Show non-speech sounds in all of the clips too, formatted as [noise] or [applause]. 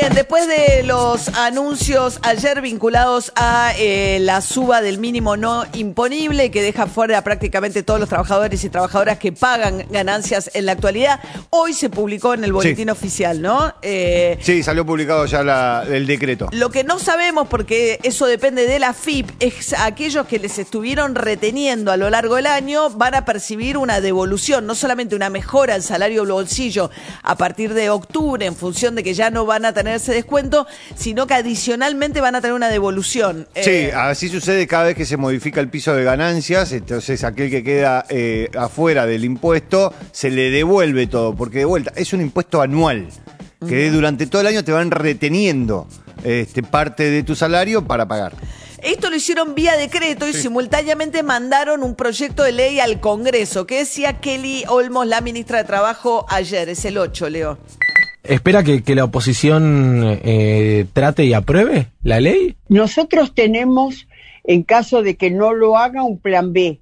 Bien, después de los anuncios ayer vinculados a eh, la suba del mínimo no imponible que deja fuera prácticamente todos los trabajadores y trabajadoras que pagan ganancias en la actualidad, hoy se publicó en el boletín oficial, ¿no? Eh, sí, salió publicado ya la, el decreto. Lo que no sabemos, porque eso depende de la FIP, es aquellos que les estuvieron reteniendo a lo largo del año van a percibir una devolución, no solamente una mejora al salario bolsillo a partir de octubre en función de que ya no van a tener ese descuento, sino que adicionalmente van a tener una devolución. Sí, eh, así sucede cada vez que se modifica el piso de ganancias, entonces aquel que queda eh, afuera del impuesto se le devuelve todo, porque de vuelta es un impuesto anual, que durante todo el año te van reteniendo este, parte de tu salario para pagar. Esto lo hicieron vía decreto y simultáneamente mandaron un proyecto de ley al Congreso. ¿Qué decía Kelly Olmos, la ministra de Trabajo, ayer? Es el 8, Leo. ¿Espera que, la oposición eh, trate y apruebe la ley? Nosotros tenemos, en caso de que no lo haga, un plan B,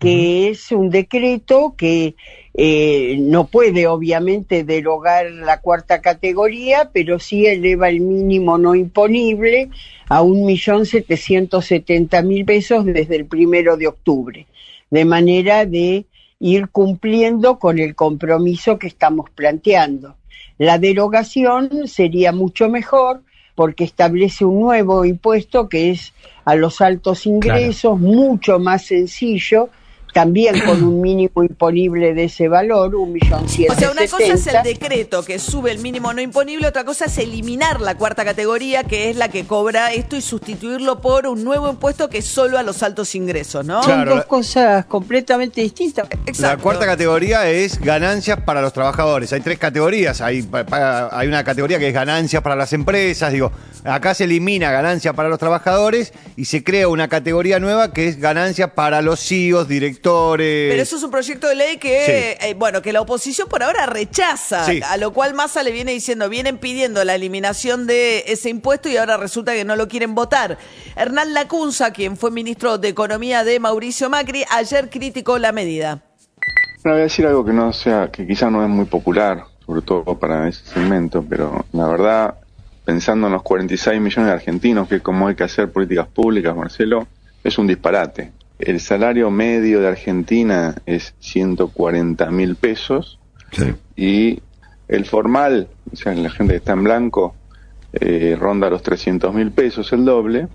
que es un decreto que eh, no puede obviamente derogar la cuarta categoría, pero sí eleva el mínimo no imponible a un millón setecientos setenta mil pesos desde el primero de octubre, de manera de ir cumpliendo con el compromiso que estamos planteando. La derogación sería mucho mejor porque establece un nuevo impuesto que es a los altos ingresos, mucho más sencillo, también con un mínimo imponible de ese valor, un millón cien. O sea, una cosa es el decreto que sube el mínimo no imponible, otra cosa es eliminar la cuarta categoría, que es la que cobra esto, y sustituirlo por un nuevo impuesto que es solo a los altos ingresos, ¿no? Son dos cosas completamente distintas. La cuarta categoría es ganancias para los trabajadores. Hay tres categorías. Hay, hay una categoría que es ganancias para las empresas. Digo, acá se elimina ganancia para los trabajadores y se crea una categoría nueva que es ganancia para los CEOs, directores pero eso es un proyecto de ley que, eh, bueno, que la oposición por ahora rechaza, a lo cual Massa le viene diciendo, vienen pidiendo la eliminación de ese impuesto y ahora resulta que no lo quieren votar. Hernán Lacunza, quien fue ministro de Economía de Mauricio Macri, ayer criticó la medida. voy a decir algo que no sea, que quizás no es muy popular, sobre todo para ese segmento, pero la verdad, pensando en los 46 millones de argentinos, que como hay que hacer políticas públicas, Marcelo, es un disparate. El salario medio de Argentina es 140 mil pesos y el formal, o sea, la gente que está en blanco, eh, ronda los 300 mil pesos, el doble,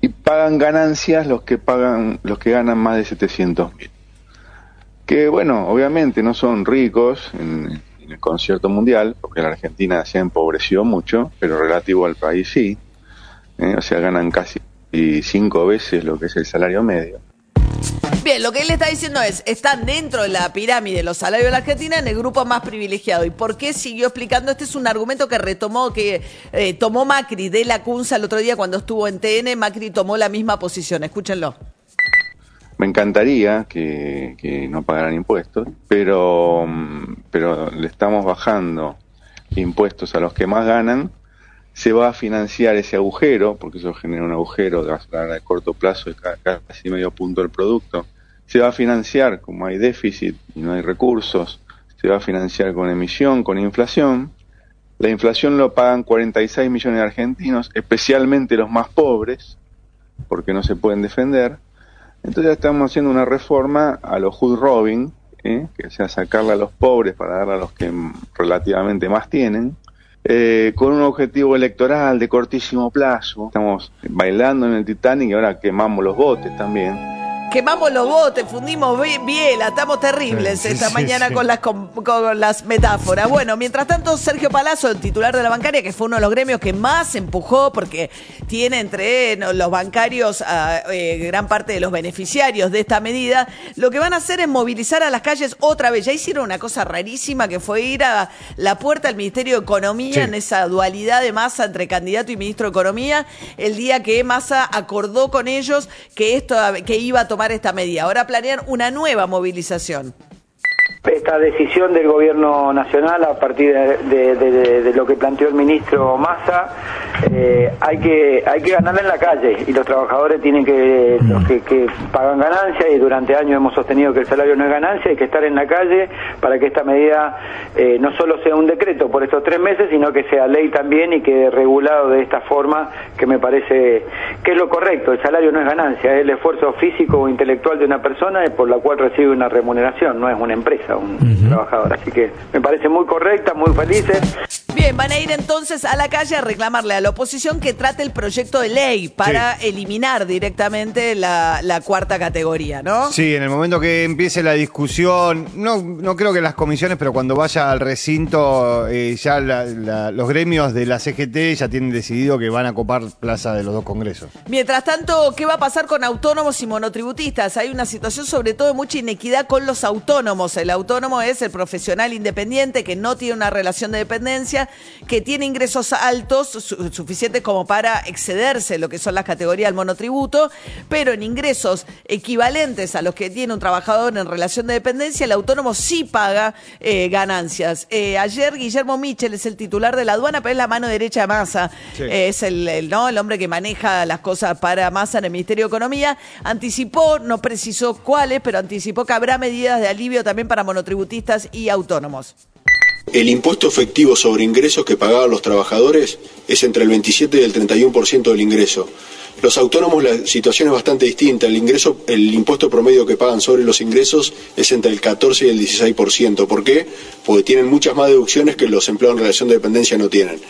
y pagan ganancias los que pagan, los que ganan más de 700 mil. Que bueno, obviamente no son ricos en, el concierto mundial, porque la Argentina se ha empobrecido mucho, pero relativo al país sí, ¿eh? o sea, ganan casi y cinco veces lo que es el salario medio. Bien, lo que él está diciendo es, están dentro de la pirámide de los salarios de la Argentina en el grupo más privilegiado. ¿Y por qué siguió explicando? Este es un argumento que retomó, que eh, tomó Macri de la Cunza el otro día cuando estuvo en TN. Macri tomó la misma posición. Escúchenlo. Me encantaría que, que no pagaran impuestos, pero, mm, pero le estamos bajando impuestos a los que más ganan se va a financiar ese agujero, porque eso genera un agujero de, de corto plazo de casi medio punto del producto, se va a financiar, como hay déficit y no hay recursos, se va a financiar con emisión, con inflación. La inflación lo pagan 46 millones de argentinos, especialmente los más pobres, porque no se pueden defender. Entonces estamos haciendo una reforma a los hood Robin, ¿eh? que sea sacarle a los pobres para darle a los que relativamente más tienen eh, con un objetivo electoral de cortísimo plazo. Estamos bailando en el Titanic y ahora quemamos los botes también. Quemamos los botes, fundimos bi- biela, estamos terribles Sí, esta sí, mañana sí. Con, las, con, con las metáforas. Bueno, mientras tanto, Sergio Palazzo, el titular de la bancaria, que fue uno de los gremios que más empujó, porque tiene entre los bancarios a eh, gran parte de los beneficiarios de esta medida, lo que van a hacer es movilizar a las calles otra vez. Ya hicieron una cosa rarísima que fue ir a la puerta del Ministerio de Economía en esa dualidad de Massa entre candidato y ministro de Economía, el día que Massa acordó con ellos que esto que iba a tomar esta medida. Ahora planean una nueva movilización. Esta decisión del gobierno nacional a partir de, lo que planteó el ministro Massa, eh, hay que hay que en la calle y los trabajadores tienen que los que, que pagan ganancia y durante años hemos sostenido que el salario no es ganancia, hay que estar en la calle para que esta medida eh, no solo sea un decreto por estos tres meses, sino que sea ley también y quede regulado de esta forma que me parece que es lo correcto. El salario no es ganancia, es el esfuerzo físico o intelectual de una persona por la cual recibe una remuneración, no es una empresa, un trabajador. Así que me parece muy correcta, muy felices. Bien, van a ir entonces a la calle a reclamarle a la oposición que trate el proyecto de ley para eliminar directamente la, la cuarta categoría, ¿no? Sí, en el momento que empiece la discusión, no, no creo que las comisiones, pero cuando vaya al recinto, eh, ya la- la- los gremios de la CGT ya tienen decidido que van a copar plaza de los dos congresos. Mientras tanto, ¿qué va a pasar con autónomos y monotributistas? Hay una situación sobre todo de mucha inequidad con los autónomos. El autónomo es el profesional independiente que no tiene una relación de dependencia, que tiene ingresos altos, su- suficientes como para excederse lo que son las categorías del monotributo, pero en ingresos equivalentes a los que tiene un trabajador en relación de dependencia, el autónomo sí paga eh, ganancias. Eh, ayer Guillermo Michel es el titular de la aduana, pero es la mano derecha de Massa. Sí. Eh, es el, el, ¿no? el hombre que maneja las cosas para Massa en el Ministerio de Economía. Anticipó, no precisó cuáles, pero anticipó que habrá medidas de alivio también para monotributistas y autónomos. El impuesto efectivo sobre ingresos que pagaban los trabajadores es entre el 27 y el 31% del ingreso. Los autónomos la situación es bastante distinta. El ingreso, el impuesto promedio que pagan sobre los ingresos es entre el 14 y el 16%. ¿Por qué? Porque tienen muchas más deducciones que los empleados en relación de dependencia no tienen.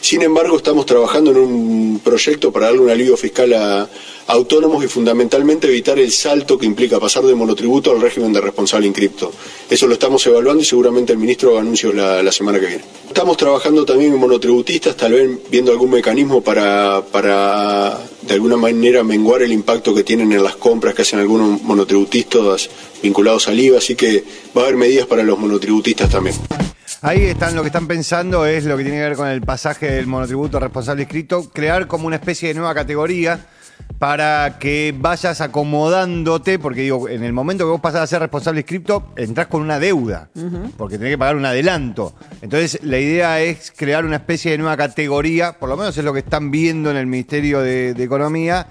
Sin embargo, estamos trabajando en un proyecto para darle un alivio fiscal a, autónomos y fundamentalmente evitar el salto que implica pasar de monotributo al régimen de responsable inscripto. Eso lo estamos evaluando y seguramente el ministro haga anuncios la, la semana que viene. Estamos trabajando también en monotributistas, tal vez viendo algún mecanismo para, para de alguna manera menguar el impacto que tienen en las compras que hacen algunos monotributistas vinculados al IVA, así que va a haber medidas para los monotributistas también. Ahí están, lo que están pensando es lo que tiene que ver con el pasaje del monotributo responsable inscrito, crear como una especie de nueva categoría para que vayas acomodándote, porque digo, en el momento que vos pasás a ser responsable inscripto, entrás con una deuda, porque tenés que pagar un adelanto. Entonces, la idea es crear una especie de nueva categoría, por lo menos es lo que están viendo en el Ministerio de, de Economía,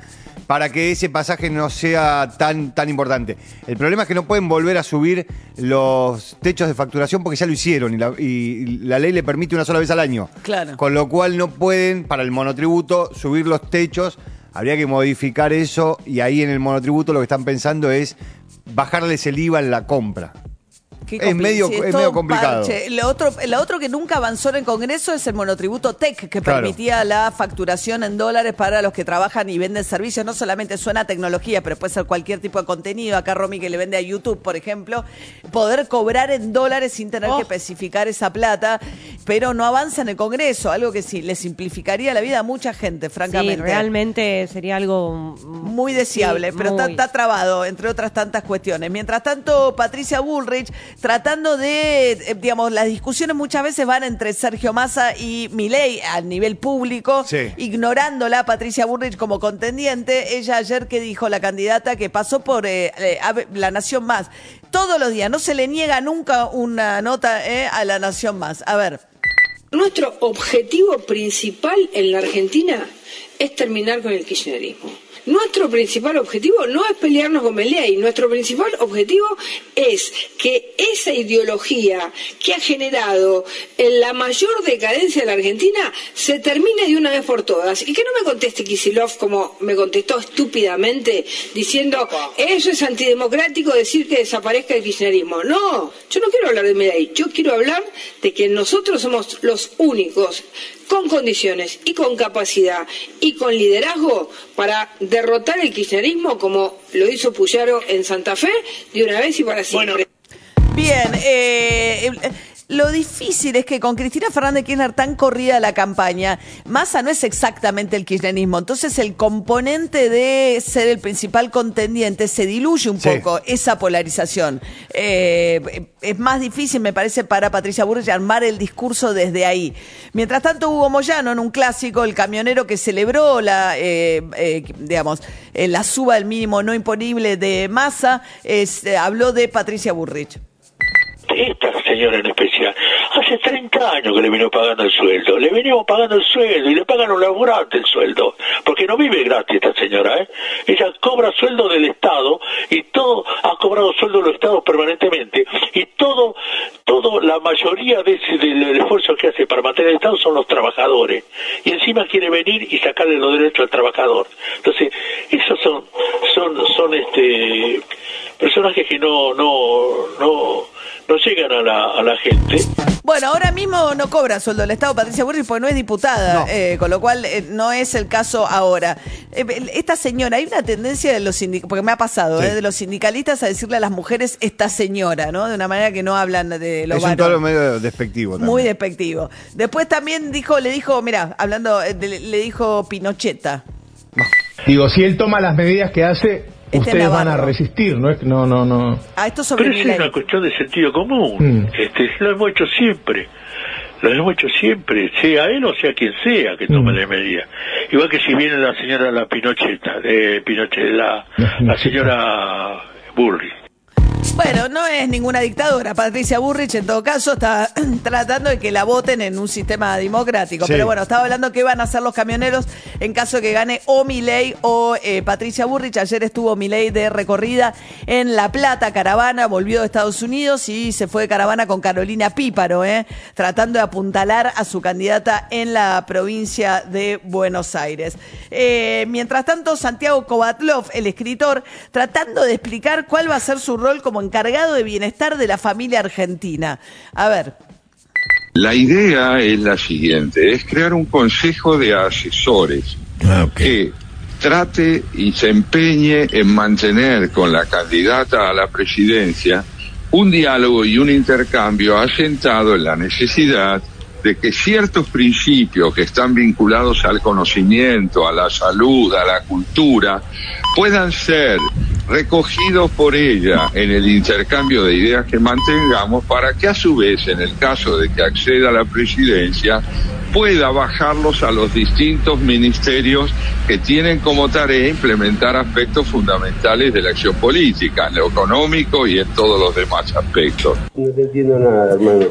para que ese pasaje no sea tan, tan importante. El problema es que no pueden volver a subir los techos de facturación porque ya lo hicieron y la, y la ley le permite una sola vez al año. Claro. Con lo cual no pueden, para el monotributo, subir los techos. Habría que modificar eso y ahí en el monotributo lo que están pensando es bajarles el IVA en la compra. Qué Es medio- es complicado. parche. Lo otro, lo otro que nunca avanzó en el Congreso es el monotributo TEC, que Claro. permitía la facturación en dólares para los que trabajan y venden servicios. No solamente suena a tecnología, pero puede ser cualquier tipo de contenido. Acá Romy que le vende a YouTube, por ejemplo. Poder cobrar en dólares sin tener Oh. que especificar esa plata, pero no avanza en el Congreso. Algo que sí le simplificaría la vida a mucha gente, Sí, francamente. realmente sería algo Muy deseable, Sí, pero está, está trabado, entre otras tantas cuestiones. Mientras tanto, Patricia Bullrich, tratando de, eh, digamos, las discusiones muchas veces van entre Sergio Massa y Milei a nivel público, Sí. ignorándola a Patricia Bullrich como contendiente. Ella ayer que dijo la candidata que pasó por eh, eh, La Nación Más. Todos los días, no se le niega nunca una nota eh, a La Nación Más. A ver. Nuestro objetivo principal en la Argentina es terminar con el kirchnerismo. Nuestro principal objetivo no es pelearnos con Milei, nuestro principal objetivo es que esa ideología que ha generado en la mayor decadencia de la Argentina se termine de una vez por todas. Y que no me conteste Kisilov como me contestó estúpidamente diciendo eso es antidemocrático decir que desaparezca el kirchnerismo. No, yo no quiero hablar de Milei, yo quiero hablar de que nosotros somos los únicos con condiciones y con capacidad y con liderazgo para derrotar el kirchnerismo como lo hizo Puyaro en Santa Fe de una vez y para siempre. Bien, eh, eh, lo difícil es que con Cristina Fernández Kirchner tan corrida la campaña, Massa no es exactamente el kirchnerismo, entonces el componente de ser el principal contendiente se diluye un Sí. poco esa polarización. Eh, es más difícil, me parece, para Patricia Burrich armar el discurso desde ahí. Mientras tanto, Hugo Moyano, en un clásico, el camionero que celebró la, eh, eh, digamos, eh, la suba del mínimo no imponible de Massa, eh, habló de Patricia Burrich. esta señora en especial, hace 30 años que le vino pagando el sueldo, le venimos pagando el sueldo y le pagan los laburantes el sueldo, porque no vive gratis esta señora, ¿eh? Ella cobra sueldo del Estado y todo, ha cobrado sueldo de los Estados permanentemente. Y todo, todo, la mayoría de ese, del esfuerzo que hace para mantener el Estado son los trabajadores. Y encima quiere venir y sacarle los derechos al trabajador. Entonces, esos son, son, son este, personajes que no, no, no, no llegan a la, a la gente. Bueno, ahora mismo no cobra sueldo el Estado Patricia Burrich porque no es diputada, eh, con lo cual eh, no es el caso ahora. Eh, esta señora, hay una tendencia de los sindicalistas, porque me ha pasado, Sí. eh, de los sindicalistas a decirle a las mujeres esta señora, ¿no? De una manera que no hablan de los es un tono medio despectivo también. Muy despectivo. Después también dijo, le dijo, mira, hablando, de- le dijo Pinocheta. Digo, si él toma las medidas que hace, ustedes van a resistir, ¿no? es No, no, no. A esto sobre Pero es una cuestión de sentido común. Mm. Este, lo hemos hecho siempre. Lo hemos hecho siempre, sea él o sea quien sea que tome la medida. Igual que si viene la señora la Pinocheta, de Pinochet, la, la señora Burri. Bueno, no es ninguna dictadora. Patricia Burrich, en todo caso, está [clears throat] tratando de que la voten en un sistema democrático. Sí. Pero bueno, estaba hablando qué van a hacer los camioneros en caso de que gane o Milei o eh, Patricia Burrich. Ayer estuvo Milei de recorrida en La Plata, caravana, volvió de Estados Unidos y se fue de caravana con Carolina Píparo, ¿eh? tratando de apuntalar a su candidata en la provincia de Buenos Aires. Eh, mientras tanto, Santiago Kovatlov, el escritor, tratando de explicar cuál va a ser su rol como encargado de bienestar de la familia argentina. A ver. La idea es la siguiente, es crear un consejo de asesores que trate y se empeñe en mantener con la candidata a la presidencia un diálogo y un intercambio asentado en la necesidad de que ciertos principios que están vinculados al conocimiento, a la salud, a la cultura, puedan ser recogidos por ella en el intercambio de ideas que mantengamos para que a su vez, en el caso de que acceda a la presidencia, pueda bajarlos a los distintos ministerios que tienen como tarea implementar aspectos fundamentales de la acción política, en lo económico y en todos los demás aspectos. No te entiendo nada, hermano.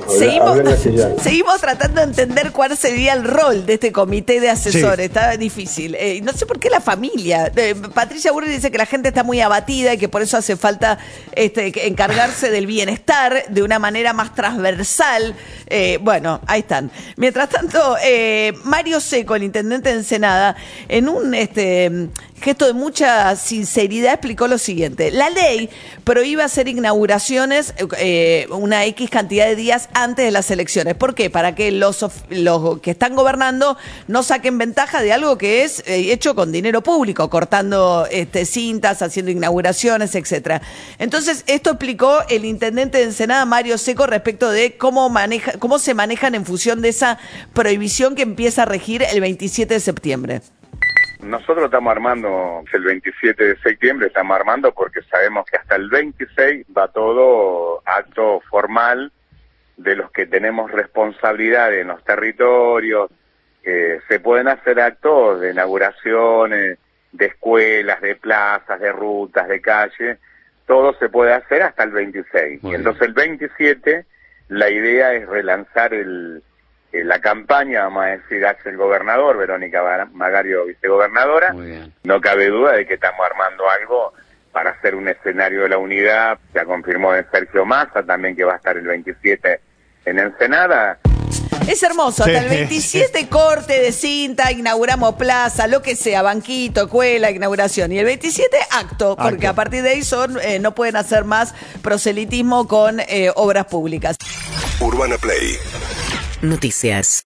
Habla- Seguimos, [laughs] tratando de entender cuál sería el rol de este comité de asesores. Está difícil. Eh, no sé por qué la familia. Eh, Patricia Burri dice que la gente está muy abatida y que por eso hace falta este, encargarse del bienestar de una manera más transversal. Eh, bueno, ahí están. Mientras tanto, eh, Mario Seco, el intendente de Ensenada, en un este, gesto de mucha sinceridad explicó lo siguiente. La ley prohíbe hacer inauguraciones eh, una X cantidad de días antes de las elecciones. ¿Por qué? Para que los, los que están gobernando no saquen ventaja de algo que es eh, hecho con dinero público, cortando este, cintas, haciendo inauguraciones, etcétera. Entonces, esto explicó el intendente de Ensenada, Mario Seco, respecto de cómo, maneja, cómo se manejan en función de esa prohibición que empieza a regir el 27 de septiembre. Nosotros estamos armando, el 27 de septiembre estamos armando porque sabemos que hasta el 26 va todo acto formal de los que tenemos responsabilidad en los territorios. Eh, se pueden hacer actos de inauguraciones, de escuelas, de plazas, de rutas, de calle. Todo se puede hacer hasta el 26. y entonces el 27 la idea es relanzar el, eh, la campaña, vamos a decir, hace el gobernador, Verónica Magario, vicegobernadora. No cabe duda de que estamos armando algo para hacer un escenario de la unidad. Ya confirmó de Sergio Massa también que va a estar el 27 en Ensenada. Es hermoso, hasta el 27 corte de cinta, inauguramos plaza, lo que sea, banquito, escuela, inauguración. Y el 27 acto, porque Acto. a partir de ahí son, eh, no pueden hacer más proselitismo con eh, obras públicas. Urbana Play Noticias.